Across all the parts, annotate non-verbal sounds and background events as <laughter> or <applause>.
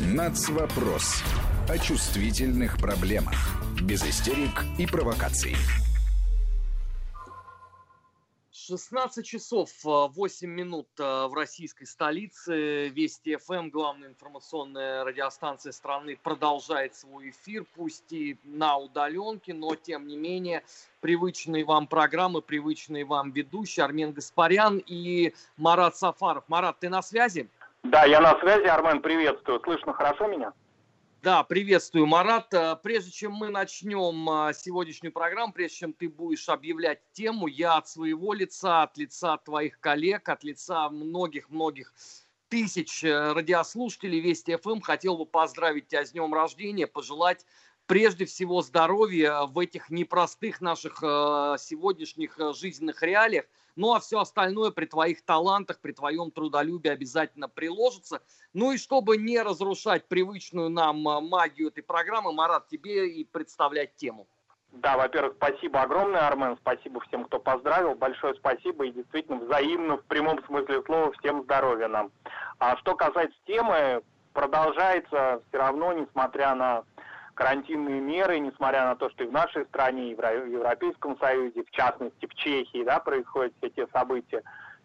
Нацвопрос. О чувствительных проблемах. Без истерик и провокаций. 16 часов 8 минут в российской столице. Вести ФМ, главная информационная радиостанция страны, продолжает свой эфир, пусть и на удаленке, но тем не менее привычные вам программы, привычные вам ведущие Армен Гаспарян и Марат Сафаров. Марат, ты на связи? Да, я на связи, Армен, приветствую. Слышно хорошо меня? Да, приветствую, Марат. Э, прежде чем мы начнем э, сегодняшнюю программу, прежде чем ты будешь объявлять тему, я от своего лица, от лица твоих коллег, от лица многих-многих тысяч э, радиослушателей Вести ФМ хотел бы поздравить тебя с днем рождения, пожелать прежде всего здоровья в этих непростых наших сегодняшних жизненных реалиях. Ну а все остальное при твоих талантах, при твоем трудолюбии обязательно приложится. Ну и чтобы не разрушать привычную нам а, магию этой программы, Марат, тебе и представлять тему. Да, во-первых, спасибо огромное, Армен, спасибо всем, кто поздравил, большое спасибо и действительно взаимно, в прямом смысле слова, всем здоровья нам. А что касается темы, продолжается все равно, несмотря на карантинные меры, несмотря на то, что и в нашей стране, и в Европейском Союзе, в частности в Чехии, да, происходят все те события,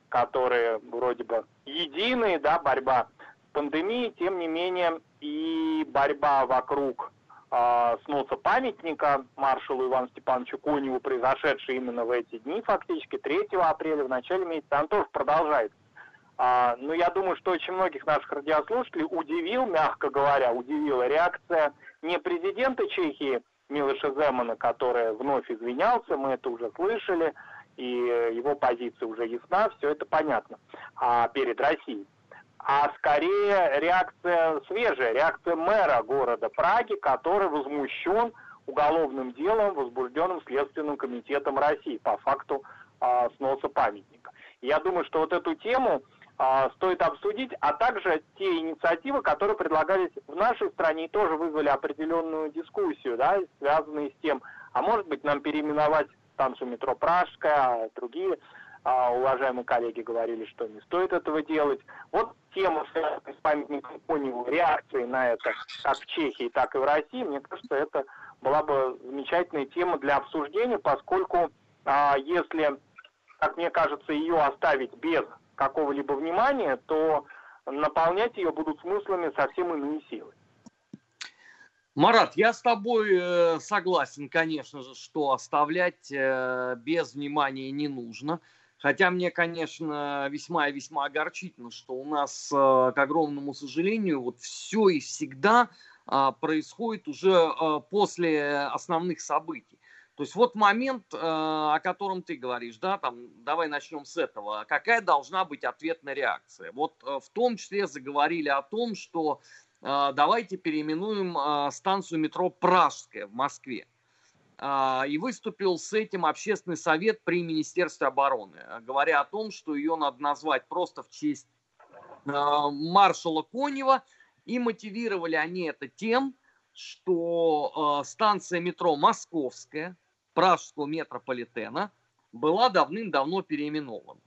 которые вроде бы единые, да, борьба с пандемией, тем не менее и борьба вокруг э, сноса памятника маршалу Ивану Степановичу Коневу, произошедшей именно в эти дни, фактически 3 апреля, в начале месяца, она тоже продолжается. А, но я думаю, что очень многих наших радиослушателей удивил, мягко говоря, удивила реакция не президента Чехии Милоша Земана, который вновь извинялся, мы это уже слышали, и его позиция уже ясна, все это понятно, а перед Россией. А скорее реакция свежая, реакция мэра города Праги, который возмущен уголовным делом, возбужденным Следственным комитетом России по факту а, сноса памятника. Я думаю, что вот эту тему стоит обсудить, а также те инициативы, которые предлагались в нашей стране и тоже вызвали определенную дискуссию, да, связанные с тем, а может быть нам переименовать станцию метро Пражская, а другие а, уважаемые коллеги говорили, что не стоит этого делать. Вот тема, связанная с памятником Коневу, реакции на это как в Чехии, так и в России, мне кажется, это была бы замечательная тема для обсуждения, поскольку а, если, как мне кажется, ее оставить без какого-либо внимания, то наполнять ее будут смыслами совсем иные силы. Марат, я с тобой э, согласен, конечно же, что оставлять э, без внимания не нужно. Хотя мне, конечно, весьма и весьма огорчительно, что у нас, э, к огромному сожалению, вот все и всегда а, происходит уже после основных событий. То есть вот момент, э, о котором ты говоришь, да, там, давай начнем с этого. Какая должна быть ответная реакция? Вот э, в том числе заговорили о том, что э, давайте переименуем станцию метро Пражская в Москве. И выступил с этим общественный совет при Министерстве обороны, говоря о том, что ее надо назвать просто в честь маршала Конева. И мотивировали они это тем, что станция метро Московская, пражского метрополитена была давным-давно переименована.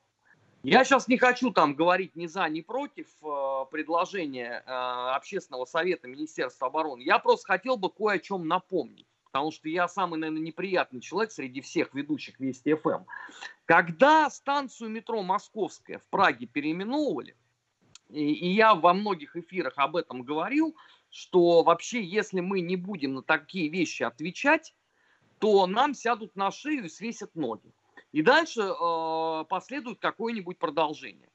Я сейчас не хочу там говорить ни за, ни против э, предложения э, Общественного совета Министерства обороны. Я просто хотел бы кое о чем напомнить. Потому что я самый, наверное, неприятный человек среди всех ведущих Вести ФМ. Когда станцию метро Московская в Праге переименовывали, и, и я во многих эфирах об этом говорил, что вообще, если мы не будем на такие вещи отвечать, то нам сядут на шею и свесят ноги. И дальше э, последует какое-нибудь продолжение.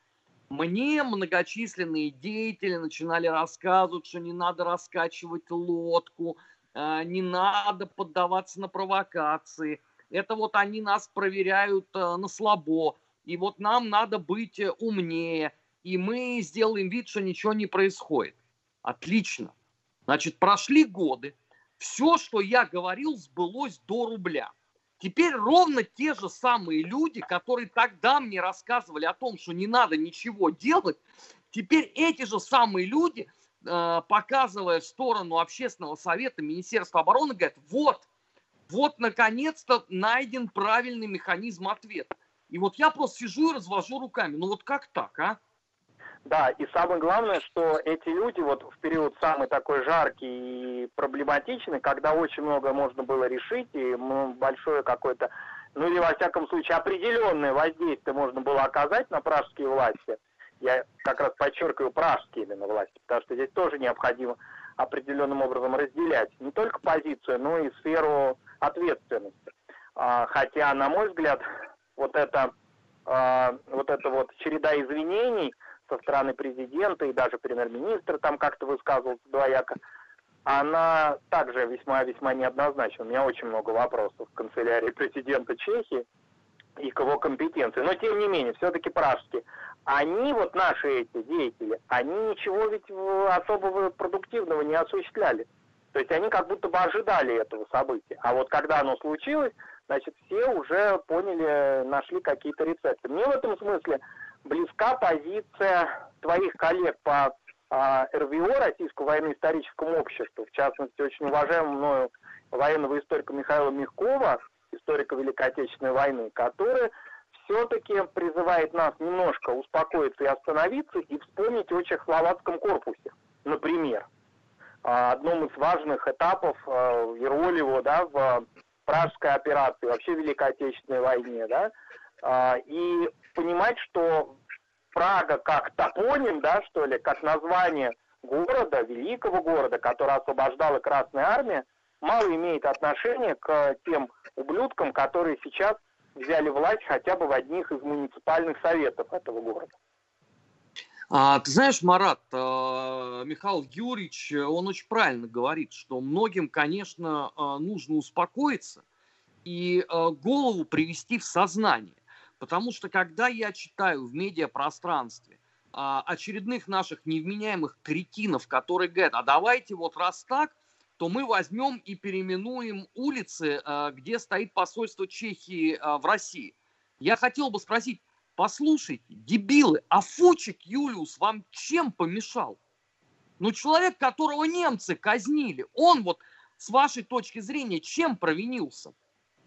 Мне многочисленные деятели начинали рассказывать, что не надо раскачивать лодку, э, не надо поддаваться на провокации. Это вот они нас проверяют э, на слабо. И вот нам надо быть умнее. И мы сделаем вид, что ничего не происходит. Отлично. Значит, прошли годы, все, что я говорил, сбылось до рубля. Теперь ровно те же самые люди, которые тогда мне рассказывали о том, что не надо ничего делать, теперь эти же самые люди, э, показывая в сторону общественного совета Министерства обороны, говорят, вот, вот наконец-то найден правильный механизм ответа. И вот я просто сижу и развожу руками. Ну вот как так, а? Да, и самое главное, что эти люди вот в период самый такой жаркий и проблематичный, когда очень много можно было решить, и большое какое-то, ну или во всяком случае определенное воздействие можно было оказать на пражские власти, я как раз подчеркиваю пражские именно власти, потому что здесь тоже необходимо определенным образом разделять не только позицию, но и сферу ответственности. А, хотя, на мой взгляд, вот это, а, вот эта вот череда извинений – со стороны президента и даже премьер-министр там как-то высказывался двояко, она также весьма-весьма неоднозначна. У меня очень много вопросов к канцелярии президента Чехии и к его компетенции. Но тем не менее, все-таки пражские. Они, вот наши эти деятели, они ничего ведь особого продуктивного не осуществляли. То есть они как будто бы ожидали этого события. А вот когда оно случилось, значит, все уже поняли, нашли какие-то рецепты. Мне в этом смысле близка позиция твоих коллег по а, РВО, Российскому военно-историческому обществу, в частности, очень уважаемого мною военного историка Михаила Мягкова, историка Великой Отечественной войны, который все-таки призывает нас немножко успокоиться и остановиться и вспомнить о Чехословацком корпусе, например. А, одном из важных этапов а, роль его да, в Пражской операции, вообще Великой Отечественной войне, да, а, и понимать, что Прага как топоним, да, что ли, как название города, великого города, который освобождала Красная Армия, мало имеет отношения к тем ублюдкам, которые сейчас взяли власть хотя бы в одних из муниципальных советов этого города. А, ты знаешь, Марат, а, Михаил Юрьевич, он очень правильно говорит, что многим, конечно, а, нужно успокоиться и а, голову привести в сознание. Потому что когда я читаю в медиапространстве а, очередных наших невменяемых кретинов, которые говорят, а давайте вот раз так, то мы возьмем и переименуем улицы, а, где стоит посольство Чехии а, в России. Я хотел бы спросить, послушайте, дебилы, а Фучик Юлиус вам чем помешал? Ну, человек, которого немцы казнили, он вот с вашей точки зрения чем провинился?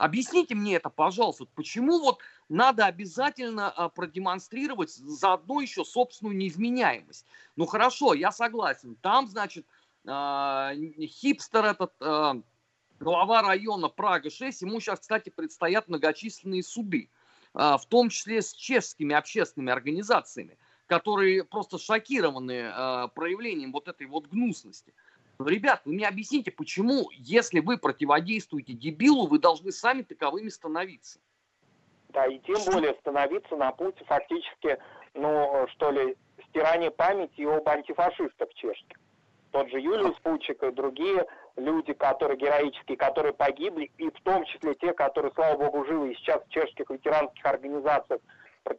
Объясните мне это, пожалуйста, почему вот надо обязательно а, продемонстрировать заодно еще собственную неизменяемость? Ну хорошо, я согласен, там, значит, а, хипстер этот, а, глава района Прага-6, ему сейчас, кстати, предстоят многочисленные суды, в том числе с чешскими общественными организациями, которые просто шокированы проявлением вот этой вот гнусности. Ребят, вы мне объясните, почему, если вы противодействуете дебилу, вы должны сами таковыми становиться? Да, и тем более становиться на пути фактически, ну, что ли, стирания памяти об антифашистах чешских. Тот же Юлиус Пучик и другие люди, которые героические, которые погибли, и в том числе те, которые, слава богу, живы и сейчас в чешских ветеранских организациях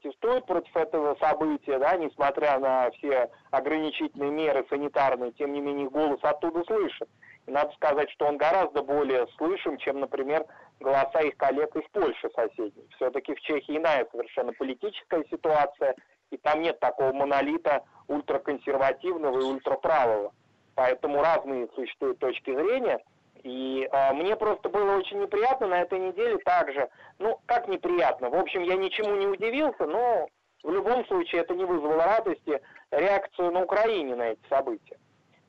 протестуют против этого события, да, несмотря на все ограничительные меры санитарные, тем не менее голос оттуда слышен. И надо сказать, что он гораздо более слышен, чем, например, голоса их коллег из Польши соседней. Все-таки в Чехии иная совершенно политическая ситуация, и там нет такого монолита ультраконсервативного и ультраправого. Поэтому разные существуют точки зрения – и э, мне просто было очень неприятно на этой неделе также. Ну, как неприятно? В общем, я ничему не удивился, но в любом случае это не вызвало радости реакцию на Украине на эти события.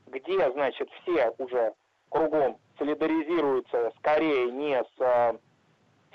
Где, значит, все уже кругом солидаризируются скорее не с э,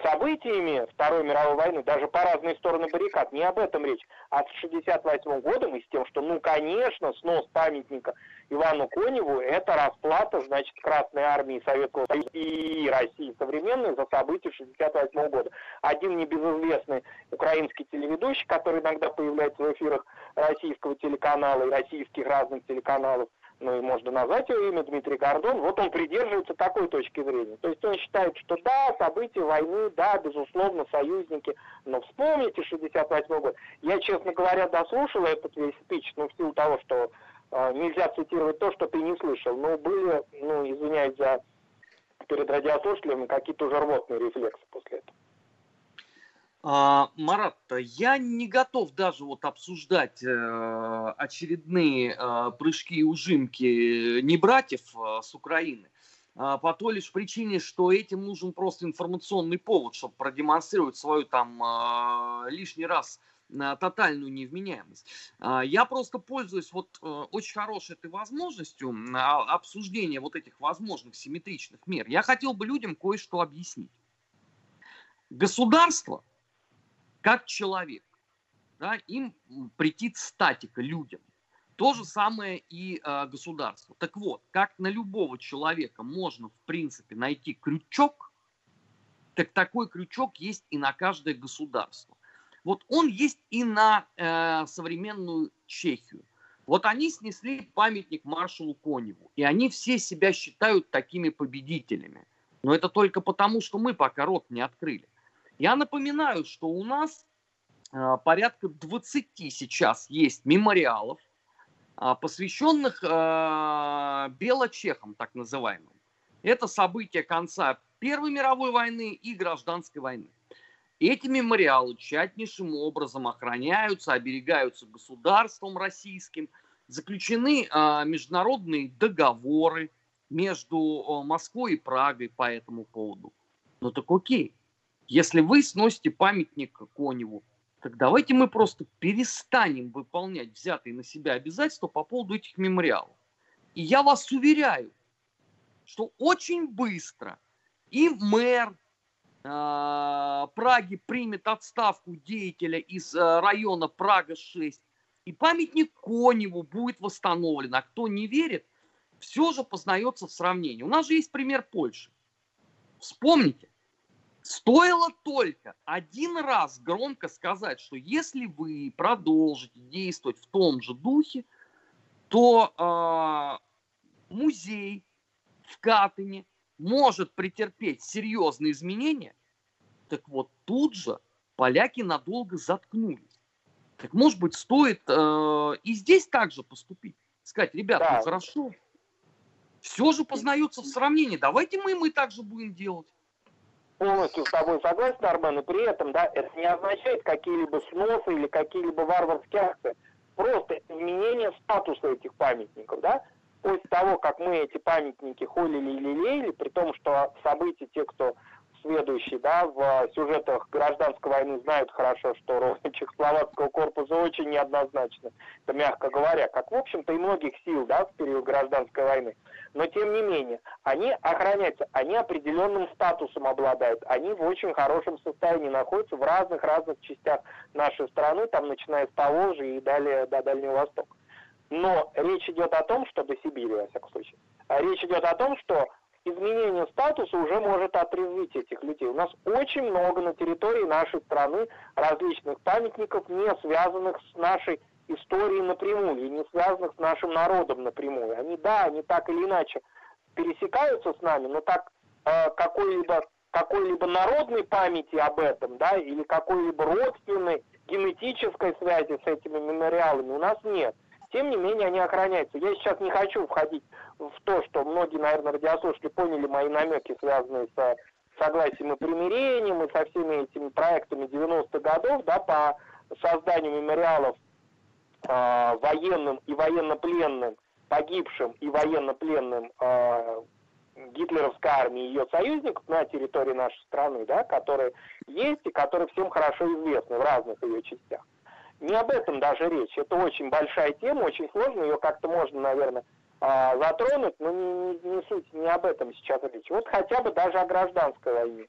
событиями Второй мировой войны, даже по разные стороны баррикад, не об этом речь, а с 68 годом и с тем, что, ну, конечно, снос памятника Ивану Коневу – это расплата, значит, Красной Армии Советского Союза и России современной за события 68 года. Один небезызвестный украинский телеведущий, который иногда появляется в эфирах российского телеканала и российских разных телеканалов, ну и можно назвать его имя Дмитрий Гордон, вот он придерживается такой точки зрения. То есть он считает, что да, события войны, да, безусловно, союзники, но вспомните 68 год. Я, честно говоря, дослушал этот весь спич, ну, в силу того, что э, нельзя цитировать то, что ты не слышал, но были, ну, извиняюсь за перед радиослушателями, какие-то уже рвотные рефлексы после этого. А, Марат, я не готов даже вот обсуждать э, очередные э, прыжки и ужимки не братьев э, с Украины, э, по той лишь причине, что этим нужен просто информационный повод, чтобы продемонстрировать свою там э, лишний раз тотальную невменяемость. А, я просто пользуюсь вот э, очень хорошей этой возможностью а, обсуждения вот этих возможных симметричных мер. Я хотел бы людям кое-что объяснить. Государство, как человек, да, им претит статика людям. То же самое и э, государство. Так вот, как на любого человека можно, в принципе, найти крючок, так такой крючок есть и на каждое государство. Вот он есть и на э, современную Чехию. Вот они снесли памятник маршалу Коневу, и они все себя считают такими победителями. Но это только потому, что мы пока рот не открыли. Я напоминаю, что у нас э, порядка 20 сейчас есть мемориалов, э, посвященных э, белочехам, так называемым. Это события конца Первой мировой войны и гражданской войны. Эти мемориалы тщательнейшим образом охраняются, оберегаются государством российским. Заключены международные договоры между Москвой и Прагой по этому поводу. Ну так окей. Если вы сносите памятник Коневу, так давайте мы просто перестанем выполнять взятые на себя обязательства по поводу этих мемориалов. И я вас уверяю, что очень быстро и мэр, Э, Праги примет отставку деятеля из э, района Прага-6, и памятник Коневу будет восстановлен. А кто не верит, все же познается в сравнении. У нас же есть пример Польши. Вспомните, стоило только один раз громко сказать, что если вы продолжите действовать в том же духе, то э, музей в Катыни может претерпеть серьезные изменения, так вот тут же поляки надолго заткнулись. Так может быть стоит э, и здесь также поступить? Сказать, ребята, ну да. ну хорошо, все же познается в сравнении, давайте мы, мы также будем делать. Полностью с тобой согласен, Армен, и при этом, да, это не означает какие-либо сносы или какие-либо варварские акции. Просто изменение статуса этих памятников, да, после того, как мы эти памятники холили и лелеяли, при том, что события, те, кто сведущие да, в сюжетах гражданской войны знают хорошо, что роль Чехословацкого корпуса очень неоднозначна, это мягко говоря, как, в общем-то, и многих сил да, в период гражданской войны. Но, тем не менее, они охраняются, они определенным статусом обладают, они в очень хорошем состоянии находятся в разных-разных частях нашей страны, там, начиная с Поволжья и далее до Дальнего Востока. Но речь идет о том, что до Сибири, во всяком случае. Речь идет о том, что изменение статуса уже может отрезвить этих людей. У нас очень много на территории нашей страны различных памятников, не связанных с нашей историей напрямую, не связанных с нашим народом напрямую. Они, да, они так или иначе пересекаются с нами, но так э, какой-либо какой-либо народной памяти об этом, да, или какой-либо родственной генетической связи с этими мемориалами у нас нет. Тем не менее, они охраняются. Я сейчас не хочу входить в то, что многие, наверное, радиослушатели поняли мои намеки, связанные с согласием и примирением, и со всеми этими проектами 90-х годов, да, по созданию мемориалов э, военным и военнопленным, погибшим и военнопленным э, гитлеровской армии и ее союзников на территории нашей страны, да, которые есть и которые всем хорошо известны в разных ее частях. Не об этом даже речь. Это очень большая тема, очень сложная, ее как-то можно, наверное, а, затронуть, но не, не, не суть, не об этом сейчас речь. Вот хотя бы даже о гражданской войне.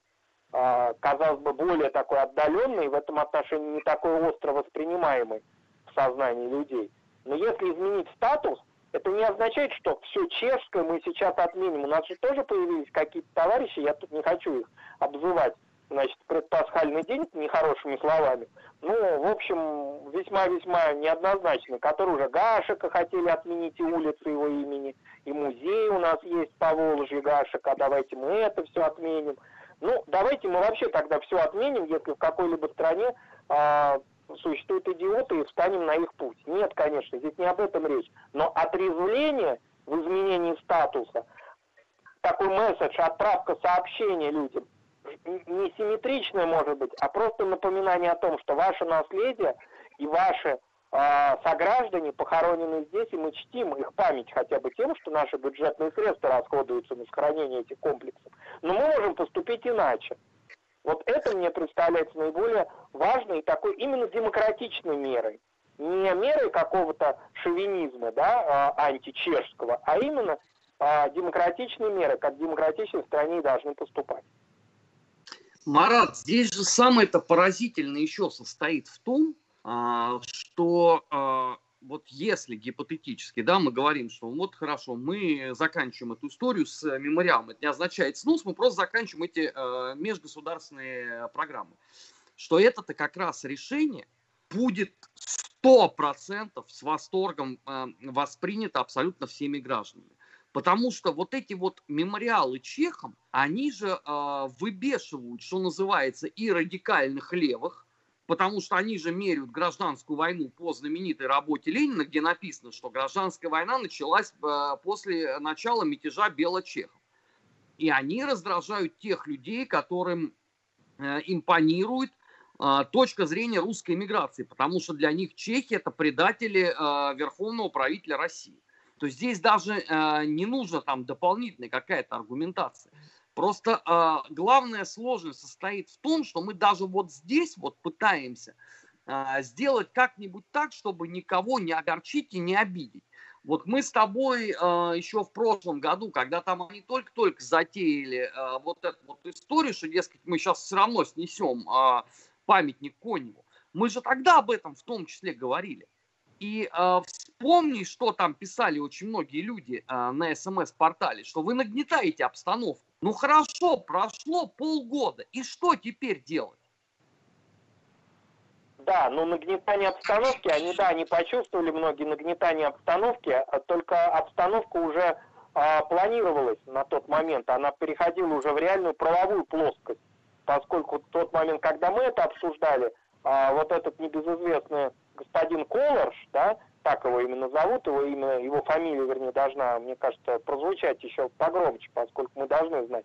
А, казалось бы, более такой отдаленный, в этом отношении не такой остро воспринимаемый в сознании людей. Но если изменить статус, это не означает, что все чешское мы сейчас отменим. У нас же тоже появились какие-то товарищи, я тут не хочу их обзывать, значит, предпасхальный день нехорошими словами. Ну, в общем, весьма-весьма неоднозначно, которые уже Гашика хотели отменить и улицы его имени, и музей у нас есть по Волжье Гашика, давайте мы это все отменим. Ну, давайте мы вообще тогда все отменим, если в какой-либо стране а, существуют идиоты и встанем на их путь. Нет, конечно, здесь не об этом речь. Но отрезвление в изменении статуса, такой месседж, отправка сообщения людям – не симметричное может быть, а просто напоминание о том, что ваше наследие и ваши э, сограждане похоронены здесь, и мы чтим их память хотя бы тем, что наши бюджетные средства расходуются на сохранение этих комплексов. Но мы можем поступить иначе. Вот это мне представляется наиболее важной и такой именно демократичной мерой. Не мерой какого-то шовинизма, да, а, античешского, а именно а, демократичной меры, как в демократичной стране должны поступать. Марат, здесь же самое-то поразительное еще состоит в том, а, что вот если гипотетически, да, мы говорим, что вот хорошо, мы заканчиваем эту историю с мемориалом, это не означает снос, мы просто заканчиваем эти э, межгосударственные программы. Что это-то как раз решение будет сто процентов с восторгом э, воспринято абсолютно всеми гражданами. Потому что вот эти вот мемориалы чехам, они же э, выбешивают, что называется, и радикальных левых, потому что они же меряют гражданскую войну по знаменитой работе Ленина, где написано, что гражданская война началась э, после начала мятежа белочехов. И они раздражают тех людей, которым э, импонирует э, точка зрения русской миграции, потому что для них чехи это предатели верховного правителя России. То здесь даже не нужна там дополнительная какая-то аргументация. Просто э, главная сложность состоит в том, что мы даже вот здесь вот пытаемся э, сделать как-нибудь так, чтобы никого не огорчить и не обидеть. Вот мы с тобой э, еще в прошлом году, когда там они только-только затеяли э, вот эту вот историю, что, дескать, мы сейчас все равно снесем э, памятник Коневу, мы же тогда об этом в том числе говорили. И э, вспомни, что там писали очень многие люди э, на СМС-портале, что вы нагнетаете обстановку. Ну хорошо, прошло полгода, и что теперь делать? Да, ну нагнетание обстановки, они, да, они почувствовали многие нагнетание обстановки, а только обстановка уже а, планировалась на тот момент, она переходила уже в реальную правовую плоскость, поскольку в тот момент, когда мы это обсуждали, а, вот этот небезызвестный господин Колорш, да, так его именно зовут, его имя, его фамилия, вернее, должна, мне кажется, прозвучать еще погромче, поскольку мы должны знать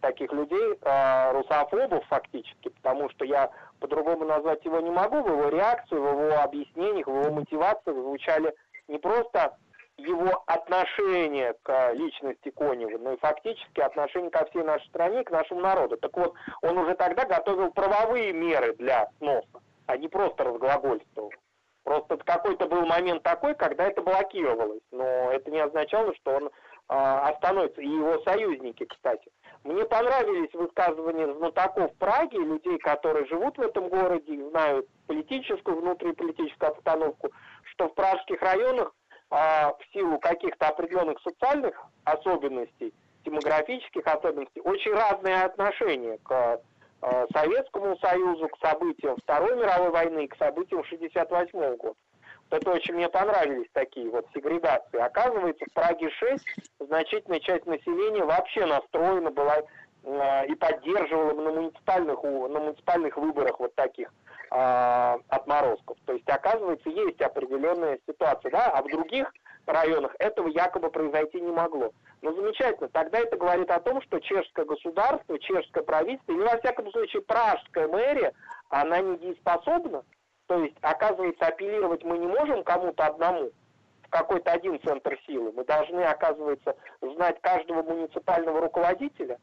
таких людей, э, русофобов фактически, потому что я по-другому назвать его не могу, в его реакции, в его объяснениях, в его мотивациях звучали не просто его отношение к личности Конева, но и фактически отношение ко всей нашей стране, к нашему народу. Так вот, он уже тогда готовил правовые меры для сноса, а не просто разглагольствовал. Просто какой-то был момент такой, когда это блокировалось, но это не означало, что он а, остановится. И его союзники, кстати. Мне понравились высказывания знатоков Праги, людей, которые живут в этом городе, знают политическую, внутриполитическую обстановку, что в пражских районах а, в силу каких-то определенных социальных особенностей, демографических особенностей, очень разные отношения к Э, Советскому Союзу, к событиям Второй мировой войны, к событиям 1968 года. Вот это очень мне понравились такие вот сегрегации. Оказывается, в Праге-6 значительная часть населения вообще настроена была э, и поддерживала на муниципальных, на муниципальных выборах вот таких э, отморозков. То есть, оказывается, есть определенная ситуация, да, а в других районах этого якобы произойти не могло. Ну, замечательно. Тогда это говорит о том, что чешское государство, чешское правительство, или, во всяком случае, пражская мэрия, она недееспособна. То есть, оказывается, апеллировать мы не можем кому-то одному, в какой-то один центр силы. Мы должны, оказывается, знать каждого муниципального руководителя.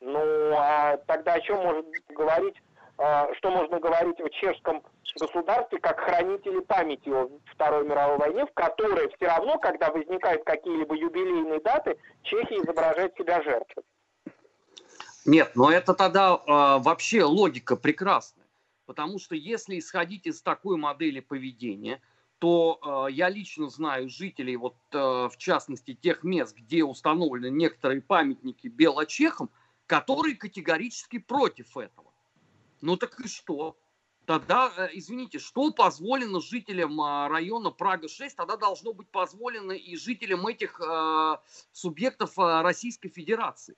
Ну, а тогда о чем может говорить что можно говорить о чешском государстве как хранители памяти о Второй мировой войне, в которой все равно, когда возникают какие-либо юбилейные даты, Чехия изображает себя жертвой. Нет, но это тогда э, вообще логика прекрасная. Потому что если исходить из такой модели поведения, то э, я лично знаю жителей, вот э, в частности тех мест, где установлены некоторые памятники белочехам, которые категорически против этого. Ну так и что? Тогда, э, извините, что позволено жителям а, района Прага-6, тогда должно быть позволено и жителям этих э, субъектов э, Российской Федерации.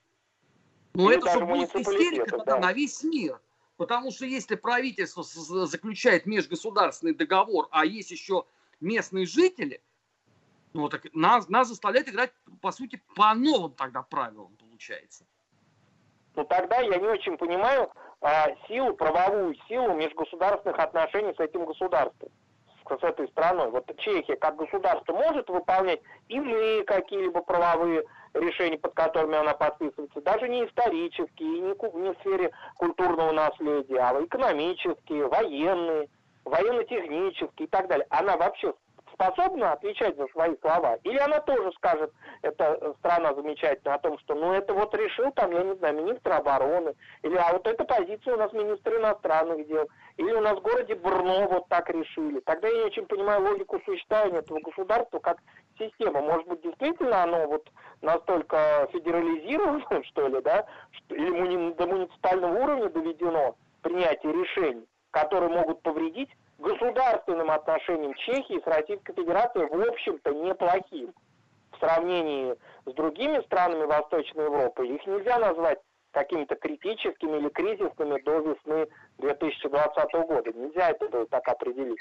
Но ну, это же будет истерика тогда да. на весь мир. Потому что если правительство заключает межгосударственный договор, а есть еще местные жители, ну так нас, нас заставляют играть, по сути, по новым тогда правилам, получается. Ну тогда я не очень понимаю, а, силу, правовую силу межгосударственных отношений с этим государством, с этой страной. Вот Чехия как государство может выполнять иные какие-либо правовые решения, под которыми она подписывается, даже не исторические, не, не в сфере культурного наследия, а экономические, военные, военно-технические и так далее. Она вообще способна отвечать за свои слова? Или она тоже скажет, эта страна замечательная, о том, что ну это вот решил там, я не знаю, министр обороны, или а вот эта позиция у нас министр иностранных дел, или у нас в городе Брно вот так решили. Тогда я не очень понимаю логику существования этого государства как система. Может быть, действительно оно вот настолько федерализировано, <laughs> что ли, да, или до муниципального уровня доведено принятие решений, которые могут повредить государственным отношениям Чехии с Российской Федерацией, в общем-то, неплохим. В сравнении с другими странами Восточной Европы их нельзя назвать какими-то критическими или кризисными до весны 2020 года. Нельзя это так определить.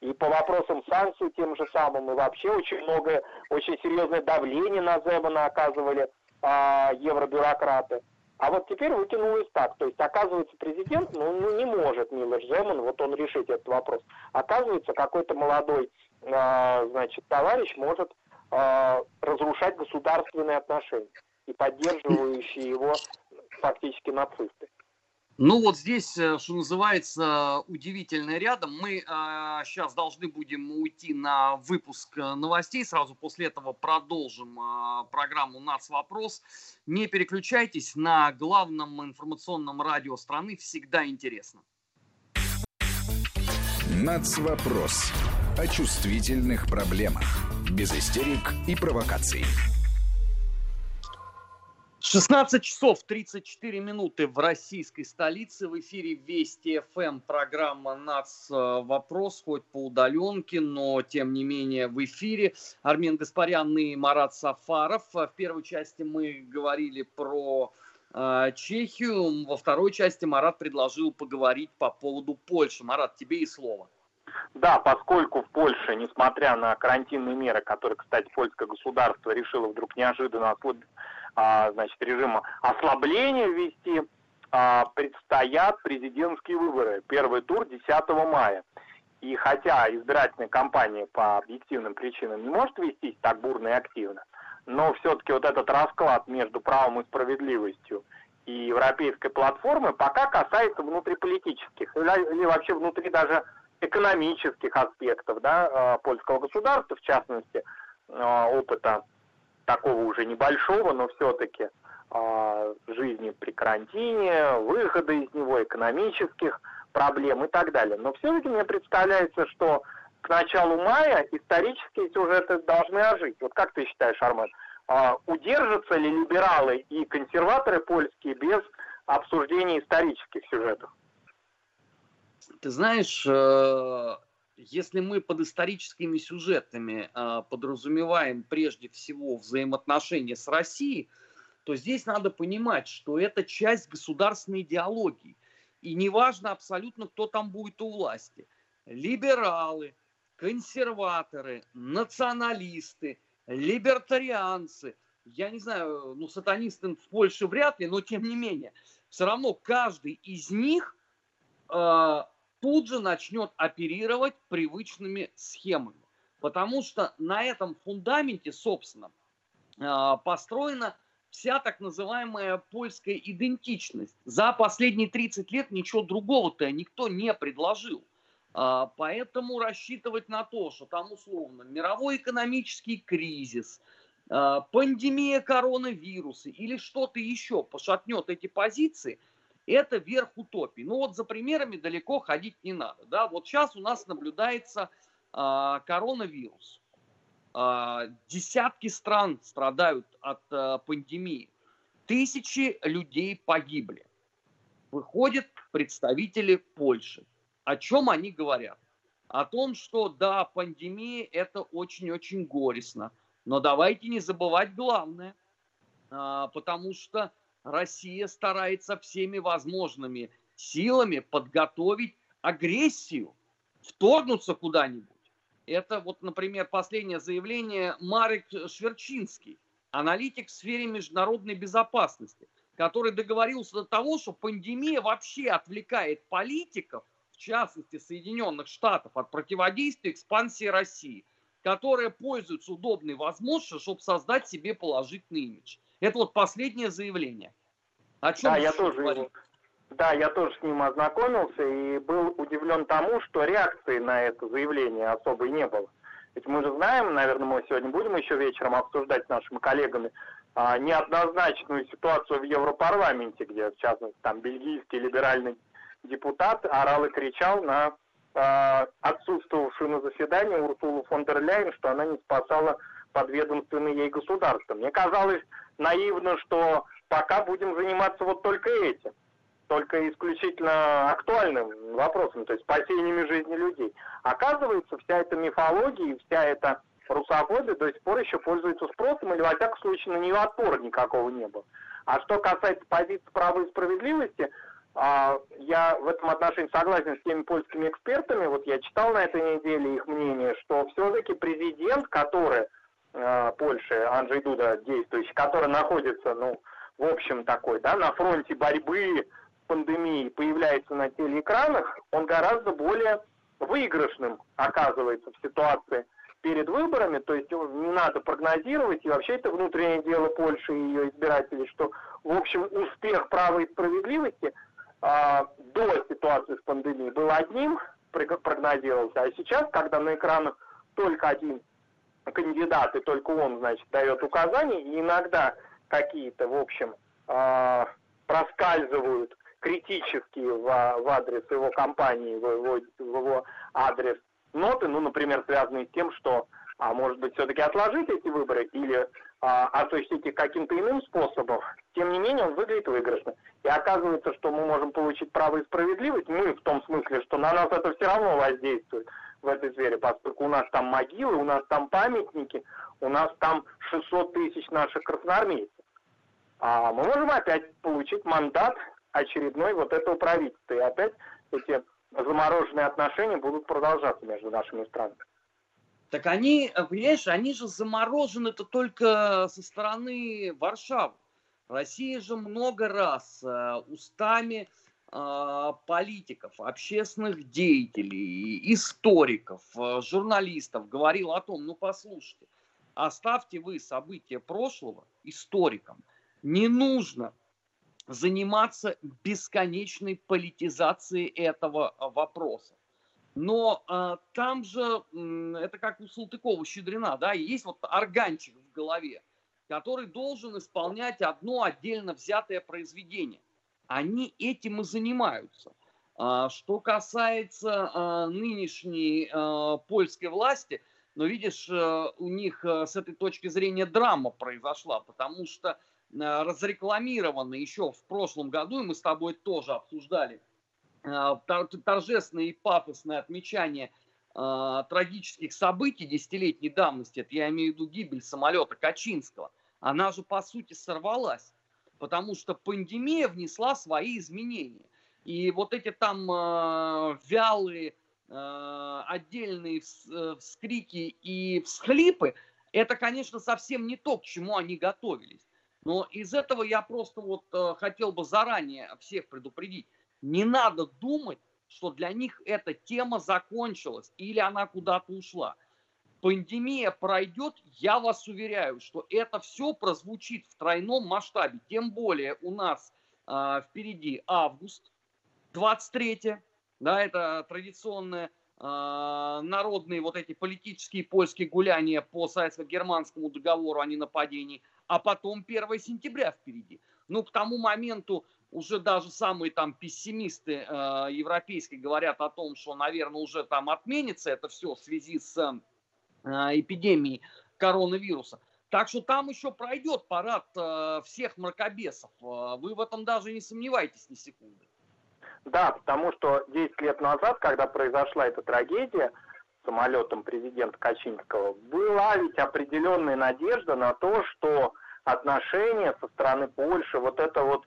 И по вопросам санкций тем же самым, и вообще очень многое, очень серьезное давление на Земана оказывали а, евробюрократы. А вот теперь вытянулось так. То есть, оказывается, президент ну, ну, не может, Милош Земан, вот он решить этот вопрос. Оказывается, какой-то молодой э, значит, товарищ может э, разрушать государственные отношения и поддерживающие его фактически нацисты. Ну вот здесь, э, что называется, удивительное рядом. Мы э, сейчас должны будем уйти на выпуск э, новостей. Сразу после этого продолжим э, программу «Нац. Вопрос». Не переключайтесь. На главном информационном радио страны всегда интересно. «Нац. Вопрос» о чувствительных проблемах. Без истерик и провокаций. 16 часов 34 минуты в российской столице. В эфире Вести ФМ программа «Нац. Э, вопрос», хоть по удаленке, но тем не менее в эфире. Армен Гаспарян и Марат Сафаров. В первой части мы говорили про э, Чехию. Во второй части Марат предложил поговорить по поводу Польши. Марат, тебе и слово. Да, поскольку в Польше, несмотря на карантинные меры, которые, кстати, польское государство решило вдруг неожиданно а, значит, режима ослабления ввести, а, предстоят президентские выборы. Первый тур 10 мая. И хотя избирательная кампания по объективным причинам не может вестись так бурно и активно, но все-таки вот этот расклад между правом и справедливостью и европейской платформы пока касается внутриполитических или вообще внутри даже экономических аспектов да, а, польского государства, в частности, опыта такого уже небольшого, но все-таки э, жизни при карантине, выхода из него, экономических проблем и так далее. Но все-таки мне представляется, что к началу мая исторические сюжеты должны ожить. Вот как ты считаешь, Армен, э, удержатся ли либералы и консерваторы польские без обсуждения исторических сюжетов? Ты знаешь, э, если мы под историческими сюжетами э, подразумеваем прежде всего взаимоотношения с Россией, то здесь надо понимать, что это часть государственной идеологии. И неважно абсолютно, кто там будет у власти. Либералы, консерваторы, националисты, либертарианцы. Я не знаю, ну, сатанисты в Польше вряд ли, но тем не менее. Все равно каждый из них э, тут же начнет оперировать привычными схемами. Потому что на этом фундаменте, собственно, а, построена вся так называемая польская идентичность. За последние 30 лет ничего другого-то никто не предложил. А, поэтому рассчитывать на то, что там условно мировой экономический кризис, а, пандемия коронавируса или что-то еще пошатнет эти позиции – это верх утопии. Ну вот за примерами далеко ходить не надо. Да? Вот сейчас у нас наблюдается э, коронавирус. Э, десятки стран страдают от э, пандемии. Тысячи людей погибли. Выходят представители Польши. О чем они говорят? О том, что да, пандемия это очень-очень горестно. Но давайте не забывать главное. Потому что Россия старается всеми возможными силами подготовить агрессию, вторгнуться куда-нибудь. Это вот, например, последнее заявление Марек Шверчинский, аналитик в сфере международной безопасности, который договорился до того, что пандемия вообще отвлекает политиков, в частности Соединенных Штатов, от противодействия экспансии России, которая пользуется удобной возможностью, чтобы создать себе положительный имидж. Это вот последнее заявление. О чем да, я тоже, да, я тоже с ним ознакомился и был удивлен тому, что реакции на это заявление особой не было. Ведь мы же знаем, наверное, мы сегодня будем еще вечером обсуждать с нашими коллегами а, неоднозначную ситуацию в Европарламенте, где, в частности, там бельгийский либеральный депутат орал и кричал на а, отсутствовавшую на заседании Урсулу фон дер Ляйен, что она не спасала подведомственные ей государства. Мне казалось наивно, что пока будем заниматься вот только этим только исключительно актуальным вопросом, то есть спасениями жизни людей. Оказывается, вся эта мифология и вся эта русофобия до сих пор еще пользуется спросом, или во всяком случае на нее отпора никакого не было. А что касается позиции права и справедливости, а, я в этом отношении согласен с теми польскими экспертами, вот я читал на этой неделе их мнение, что все-таки президент, который а, Польши, Анджей Дуда, действующий, который находится, ну, в общем, такой, да, на фронте борьбы пандемии появляется на телеэкранах, он гораздо более выигрышным оказывается в ситуации перед выборами, то есть не надо прогнозировать, и вообще это внутреннее дело Польши и ее избирателей, что, в общем, успех права и справедливости а, до ситуации с пандемией был одним, прогнозировался, а сейчас, когда на экранах только один кандидат, и только он, значит, дает указания, и иногда какие-то, в общем, а, проскальзывают критические в, в адрес его компании, в его, в его адрес ноты, ну, например, связанные с тем, что, а может быть, все-таки отложить эти выборы или а, осуществить их каким-то иным способом, тем не менее он выглядит выигрышно. И оказывается, что мы можем получить право и справедливость, мы в том смысле, что на нас это все равно воздействует в этой сфере, поскольку у нас там могилы, у нас там памятники, у нас там 600 тысяч наших красноармейцев. А мы можем опять получить мандат очередной вот этого правительства. И опять эти замороженные отношения будут продолжаться между нашими странами. Так они, понимаешь, они же заморожены-то только со стороны Варшавы. Россия же много раз э, устами политиков, общественных деятелей, историков, э, журналистов говорил о том, ну послушайте, оставьте вы события прошлого историкам. Не нужно заниматься бесконечной политизацией этого а, вопроса. Но а, там же, это как у Салтыкова-Щедрина, да, есть вот органчик в голове, который должен исполнять одно отдельно взятое произведение. Они этим и занимаются. А, что касается а, нынешней а, польской власти, но видишь, у них с этой точки зрения драма произошла, потому что разрекламировано еще в прошлом году, и мы с тобой тоже обсуждали торжественное и пафосное отмечание трагических событий десятилетней давности, это я имею в виду гибель самолета Качинского, она же по сути сорвалась, потому что пандемия внесла свои изменения. И вот эти там э, вялые э, отдельные вскрики и всхлипы, это, конечно, совсем не то, к чему они готовились. Но из этого я просто вот э, хотел бы заранее всех предупредить. Не надо думать, что для них эта тема закончилась или она куда-то ушла. Пандемия пройдет, я вас уверяю, что это все прозвучит в тройном масштабе. Тем более у нас э, впереди август 23 да, это традиционные э, народные вот эти политические польские гуляния по советско-германскому договору о ненападении а потом 1 сентября впереди. Ну, к тому моменту уже даже самые там пессимисты э, европейские говорят о том, что, наверное, уже там отменится это все в связи с э, эпидемией коронавируса. Так что там еще пройдет парад э, всех мракобесов. Э, вы в этом даже не сомневайтесь ни секунды. Да, потому что 10 лет назад, когда произошла эта трагедия, самолетом президента Качинского, была ведь определенная надежда на то, что отношения со стороны Польши, вот это вот,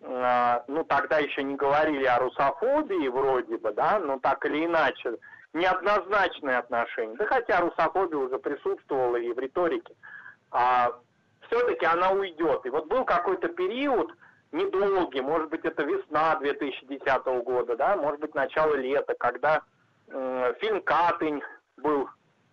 ну тогда еще не говорили о русофобии вроде бы, да, но так или иначе, неоднозначные отношения. Да хотя русофобия уже присутствовала и в риторике. А все-таки она уйдет. И вот был какой-то период, недолгий, может быть, это весна 2010 года, да, может быть, начало лета, когда э, фильм «Катынь» был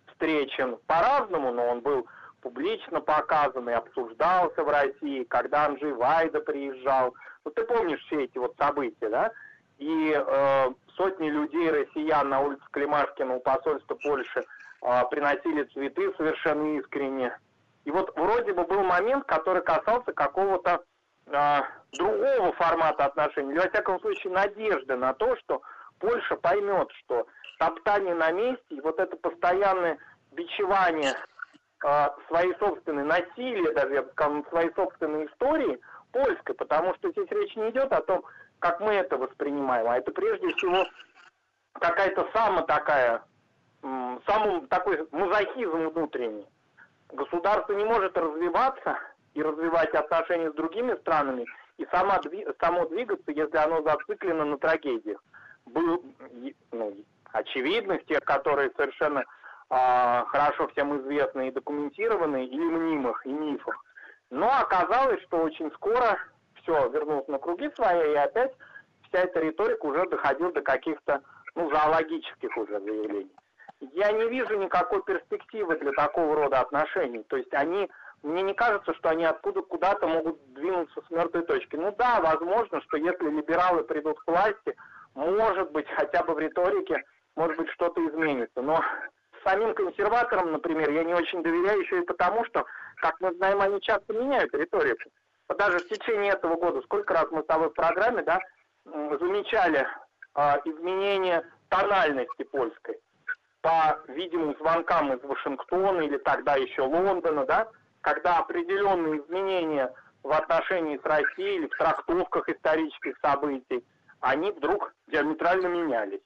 встречен по-разному, но он был публично показан и обсуждался в России, когда Анджей Вайда приезжал. Ну, ты помнишь все эти вот события, да? И э, сотни людей, россиян на улице Климашкина у посольства Польши э, приносили цветы совершенно искренне. И вот вроде бы был момент, который касался какого-то э, другого формата отношений, или, во всяком случае, надежды на то, что Польша поймет, что топтание на месте и вот это постоянное бичевание э, своей собственной насилия, даже я бы сказал, своей собственной истории польской, потому что здесь речь не идет о том, как мы это воспринимаем, а это прежде всего какая-то сама такая, самый такой мазохизм внутренний. Государство не может развиваться и развивать отношения с другими странами, и сама, само двигаться, если оно зациклено на трагедиях. Был, ну, очевидных, тех, которые совершенно э, хорошо всем известны и документированы, или мнимых, и мифах. Но оказалось, что очень скоро все вернулось на круги свои, и опять вся эта риторика уже доходила до каких-то ну, зоологических уже заявлений. Я не вижу никакой перспективы для такого рода отношений. То есть они, мне не кажется, что они откуда куда-то могут двинуться с мертвой точки. Ну да, возможно, что если либералы придут к власти, может быть, хотя бы в риторике может быть, что-то изменится. Но самим консерваторам, например, я не очень доверяю еще и потому, что, как мы знаем, они часто меняют риторику. Даже в течение этого года, сколько раз мы с тобой в программе, да, замечали э, изменения тональности польской по видимым звонкам из Вашингтона или тогда еще Лондона, да, когда определенные изменения в отношении с Россией или в трактовках исторических событий, они вдруг диаметрально менялись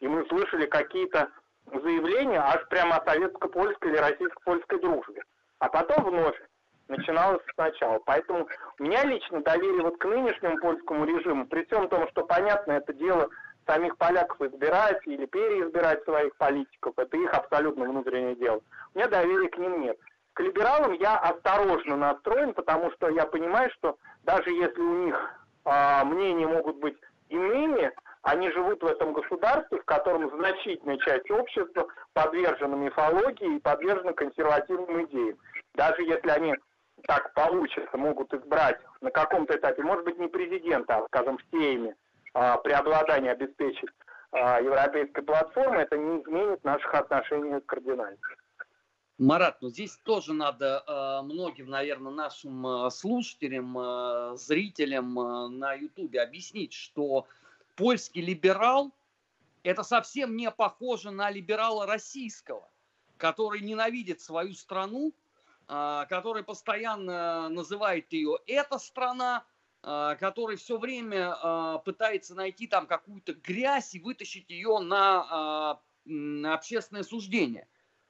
и мы слышали какие-то заявления аж прямо о советско-польской или российско-польской дружбе. А потом вновь начиналось сначала. Поэтому у меня лично доверие вот к нынешнему польскому режиму, при всем том, что, понятно, это дело самих поляков избирать или переизбирать своих политиков, это их абсолютно внутреннее дело. У меня доверия к ним нет. К либералам я осторожно настроен, потому что я понимаю, что даже если у них э, мнения могут быть иными, они живут в этом государстве, в котором значительная часть общества подвержена мифологии и подвержена консервативным идеям. Даже если они так получится, могут избрать на каком-то этапе, может быть, не президента, а, скажем, в теме а, преобладания обеспечить а, европейской платформы, это не изменит наших отношений кардинально. Марат, ну здесь тоже надо э, многим, наверное, нашим э, слушателям, э, зрителям э, на Ютубе объяснить, что польский либерал – это совсем не похоже на либерала российского, который ненавидит свою страну, а, который постоянно называет ее «эта страна», а, который все время а, пытается найти там какую-то грязь и вытащить ее на, на общественное суждение.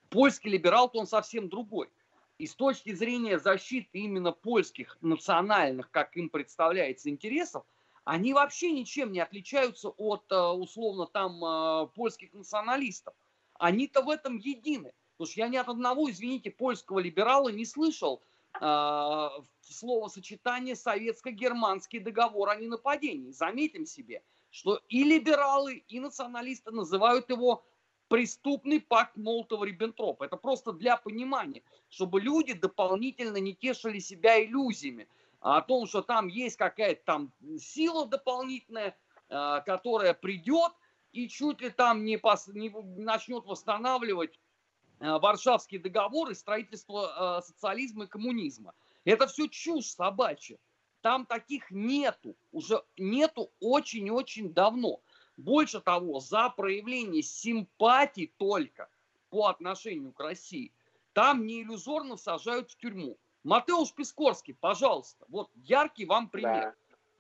Польский либерал, то он совсем другой. И с точки зрения защиты именно польских национальных, как им представляется, интересов – они вообще ничем не отличаются от, условно, там, польских националистов. Они-то в этом едины. Потому что я ни от одного, извините, польского либерала не слышал э, словосочетание советско-германский договор о ненападении. Заметим себе, что и либералы, и националисты называют его преступный пакт Молотова-Риббентропа. Это просто для понимания, чтобы люди дополнительно не тешили себя иллюзиями о том, что там есть какая-то там сила дополнительная, э, которая придет и чуть ли там не, пос, не начнет восстанавливать Варшавский договор и строительство э, социализма и коммунизма. Это все чушь собачья. Там таких нету. Уже нету очень-очень давно. Больше того, за проявление симпатии только по отношению к России, там не иллюзорно сажают в тюрьму. Матеуш Пискорский, пожалуйста, вот яркий вам пример. Да.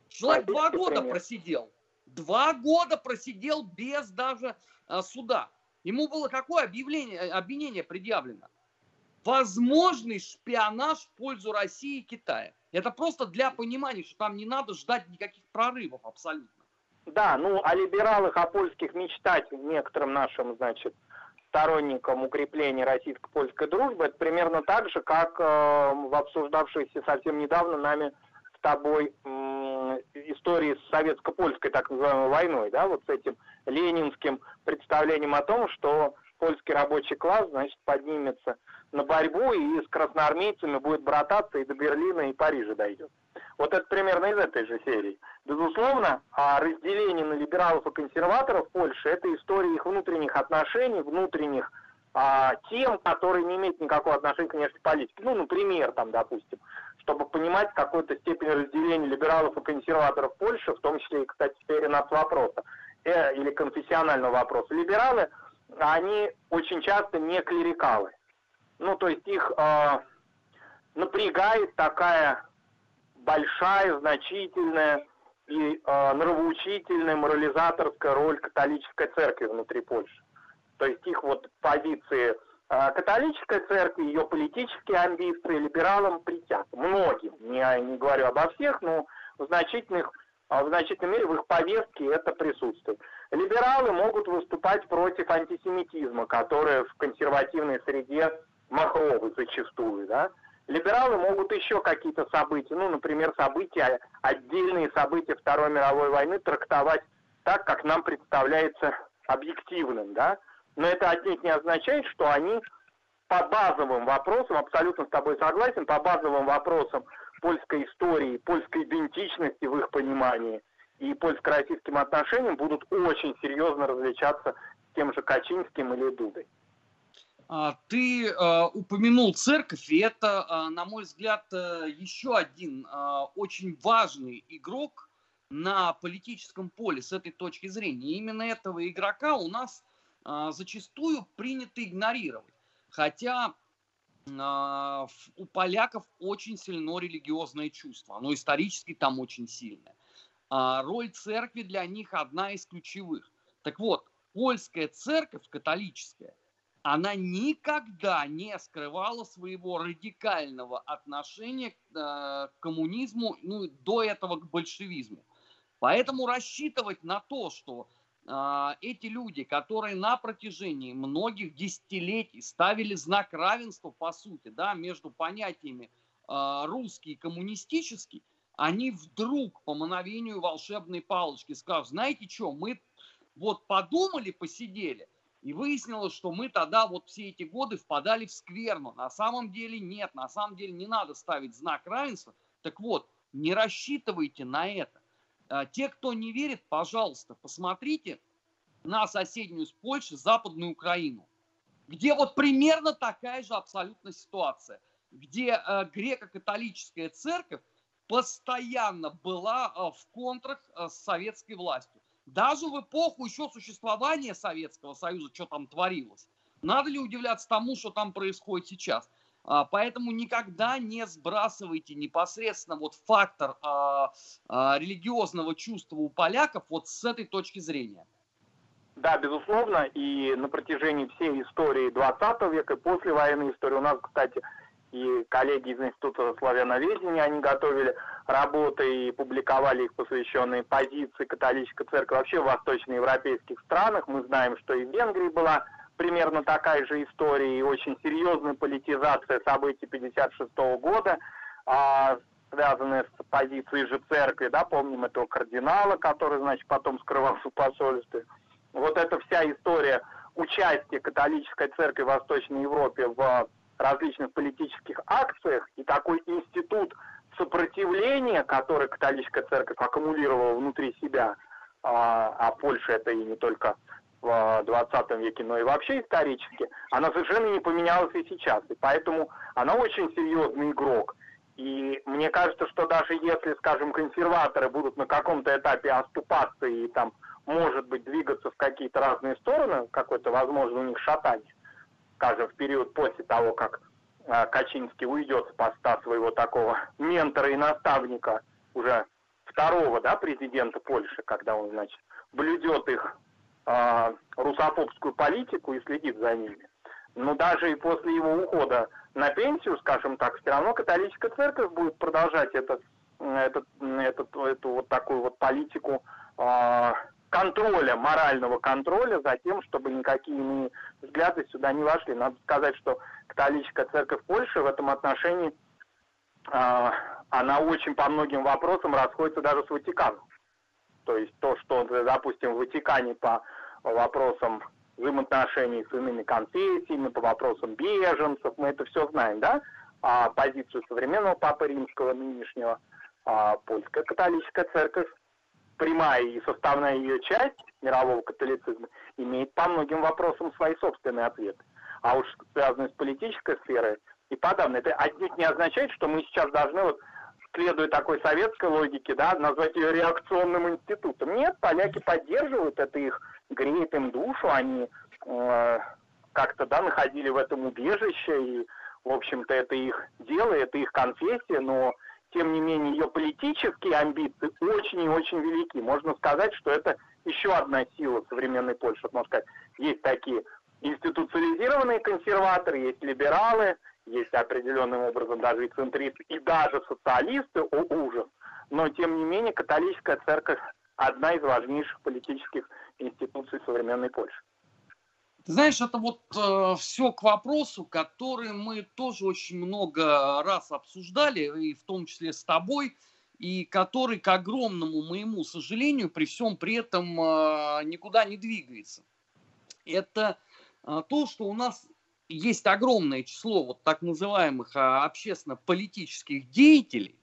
Человек два года пример. просидел. Два года просидел без даже а, суда. Ему было какое объявление, э, обвинение предъявлено? Возможный шпионаж в пользу России и Китая. Это просто для понимания, что там не надо ждать никаких прорывов абсолютно. Да, ну о либералах, о польских мечтать некоторым нашим, значит, сторонником укрепления российско-польской дружбы, это примерно так же, как э, в обсуждавшейся совсем недавно нами с тобой э, истории с советско-польской так называемой войной, да, вот с этим ленинским представлением о том, что польский рабочий класс, значит, поднимется на борьбу и с красноармейцами будет брататься и до Берлина и Парижа дойдет. Вот это примерно из этой же серии. Безусловно, а разделение на либералов и консерваторов в Польше – это история их внутренних отношений, внутренних а, тем, которые не имеют никакого отношения, к политике. Ну, например, там, допустим, чтобы понимать какую-то степень разделения либералов и консерваторов в Польше, в том числе и, кстати, в сфере нацвопроса э, или конфессионального вопроса. Либералы, они очень часто не клерикалы. Ну, то есть их э, напрягает такая большая, значительная и э, нравоучительная, морализаторская роль католической церкви внутри Польши. То есть их вот позиции э, католической церкви, ее политические амбиции либералам притят. Многим, не, не говорю обо всех, но в значительных в значительной мере в их повестке это присутствует. Либералы могут выступать против антисемитизма, который в консервативной среде махровый зачастую, да. Либералы могут еще какие-то события, ну, например, события, отдельные события Второй мировой войны трактовать так, как нам представляется объективным, да. Но это отнюдь не означает, что они по базовым вопросам, абсолютно с тобой согласен, по базовым вопросам польской истории, польской идентичности в их понимании и польско-российским отношениям будут очень серьезно различаться с тем же Качинским или Дудой. А, ты э, упомянул церковь, и это, э, на мой взгляд, э, еще один очень важный игрок на политическом поле с этой точки зрения. Именно этого игрока у нас зачастую принято игнорировать. Хотя у поляков очень сильно религиозное чувство, оно исторически там очень сильное. А роль церкви для них одна из ключевых. Так вот, польская церковь католическая – она никогда не скрывала своего радикального отношения к, э, коммунизму, ну, до этого к большевизму. Поэтому рассчитывать на то, что эти люди, которые на протяжении многих десятилетий ставили знак равенства, по сути, да, между понятиями э, русский и коммунистический, они вдруг по мановению волшебной палочки скажут, знаете что, мы вот подумали, посидели – и выяснилось, что мы тогда вот все эти годы впадали в скверну. На самом деле нет, на самом деле не надо ставить знак равенства. Так вот, не рассчитывайте на это. А, те, кто не верит, пожалуйста, посмотрите на соседнюю с Польшей Западную Украину, где вот примерно такая же абсолютно ситуация, где э, греко-католическая церковь постоянно была э, в контрах с советской властью даже в эпоху еще существования Советского Союза, что там творилось. Надо ли удивляться тому, что там происходит сейчас? А, поэтому никогда не сбрасывайте непосредственно вот фактор а, а, религиозного чувства у поляков вот с этой точки зрения. Да, безусловно, и на протяжении всей истории 20 века и после военной истории у нас, кстати, и коллеги из Института славяноведения, они готовили работы и публиковали их посвященные позиции католической церкви вообще в восточноевропейских странах. Мы знаем, что и в Венгрии была примерно такая же история и очень серьезная политизация событий 56 года, а, связанная с позицией же церкви, да, помним этого кардинала, который, значит, потом скрывался в посольстве. Вот эта вся история участия католической церкви в Восточной Европе в различных политических акциях и такой институт сопротивления, который католическая церковь аккумулировала внутри себя, а, а Польша это и не только в 20 веке, но и вообще исторически, она совершенно не поменялась и сейчас. И поэтому она очень серьезный игрок. И мне кажется, что даже если, скажем, консерваторы будут на каком-то этапе оступаться и там, может быть, двигаться в какие-то разные стороны, какое-то, возможно, у них шатание, скажем, в период после того, как а, Качинский уйдет с поста своего такого ментора и наставника, уже второго, да, президента Польши, когда он, значит, блюдет их э, русофобскую политику и следит за ними. Но даже и после его ухода на пенсию, скажем так, все равно католическая церковь будет продолжать этот, этот, этот, эту вот такую вот политику э, контроля, морального контроля за тем, чтобы никакие иные взгляды сюда не вошли. Надо сказать, что католическая церковь Польши в этом отношении а, она очень по многим вопросам расходится даже с Ватиканом. То есть то, что, допустим, в Ватикане по вопросам взаимоотношений с иными конфессиями, по вопросам беженцев, мы это все знаем, да? А позицию современного Папы Римского нынешнего, а, польская католическая церковь, прямая и составная ее часть мирового католицизма, имеет по многим вопросам свои собственные ответы. А уж связанные с политической сферой и подавно. Это отнюдь не означает, что мы сейчас должны вот следуя такой советской логике, да, назвать ее реакционным институтом. Нет, поляки поддерживают, это их греет им душу, они э, как-то, да, находили в этом убежище, и, в общем-то, это их дело, это их конфессия, но, тем не менее, ее политические амбиции очень и очень велики. Можно сказать, что это еще одна сила современной Польши. Можно сказать, есть такие институциализированные консерваторы, есть либералы, есть определенным образом даже и центристы, и даже социалисты, о ужас. Но, тем не менее, католическая церковь одна из важнейших политических институций современной Польши. Знаешь, это вот э, все к вопросу, который мы тоже очень много раз обсуждали, и в том числе с тобой, и который, к огромному моему сожалению, при всем при этом э, никуда не двигается. Это э, то, что у нас есть огромное число вот так называемых а, общественно-политических деятелей,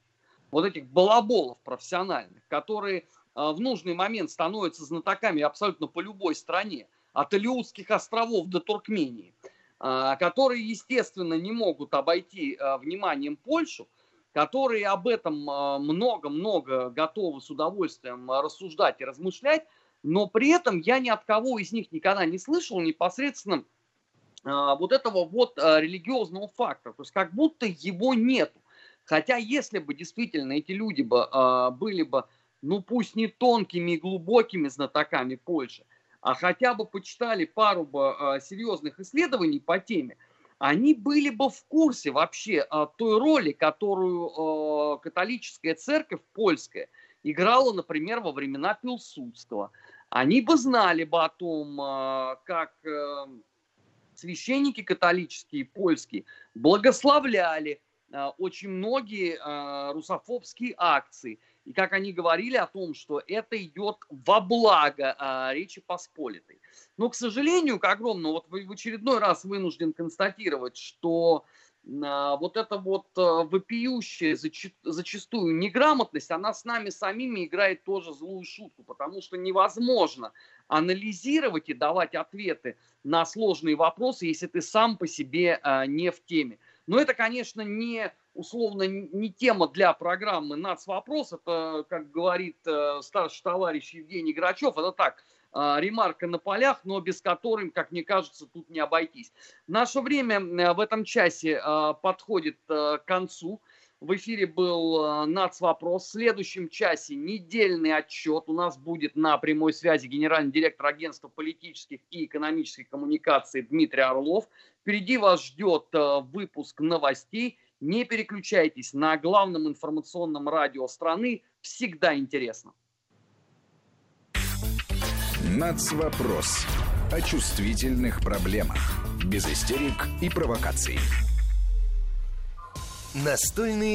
вот этих балаболов профессиональных, которые в нужный момент становятся знатоками абсолютно по любой стране, от Алиутских островов до Туркмении, а, которые, естественно, не могут обойти вниманием Польшу, которые об этом много-много готовы с удовольствием рассуждать и размышлять, но при этом я ни от кого из них никогда не слышал непосредственно а, вот этого вот а, религиозного фактора. То есть как будто его нету. Хотя если бы действительно эти люди бы, а, были бы, ну пусть не тонкими и глубокими знатоками Польши, а хотя бы почитали пару бы серьезных исследований по теме, они были бы в курсе вообще той роли, которую католическая церковь польская играла, например, во времена Пилсудского. Они бы знали бы о том, как священники католические, польские, благословляли а, очень многие а, русофобские акции. И как они говорили о том, что это идет во благо а, Речи Посполитой. Но, к сожалению, к огромному, вот в очередной раз вынужден констатировать, что вот эта вот вопиющая зачастую неграмотность, она с нами самими играет тоже злую шутку, потому что невозможно анализировать и давать ответы на сложные вопросы, если ты сам по себе а, не в теме. Но это, конечно, не условно не тема для программы «Нацвопрос». Это, как говорит э, старший товарищ Евгений Грачев, это так, э, ремарка на полях, но без которой, как мне кажется, тут не обойтись. Наше время в этом часе э, подходит к концу. В эфире был э, НАЦ-вопрос. В следующем часе недельный отчет. У нас будет на прямой связи генеральный директор агентства политических и экономических коммуникаций Дмитрий Орлов. Впереди вас ждет э, выпуск новостей. Не переключайтесь на главном информационном радио страны. Всегда интересно. НАЦ-вопрос. О чувствительных проблемах. Без истерик и провокаций. Настольные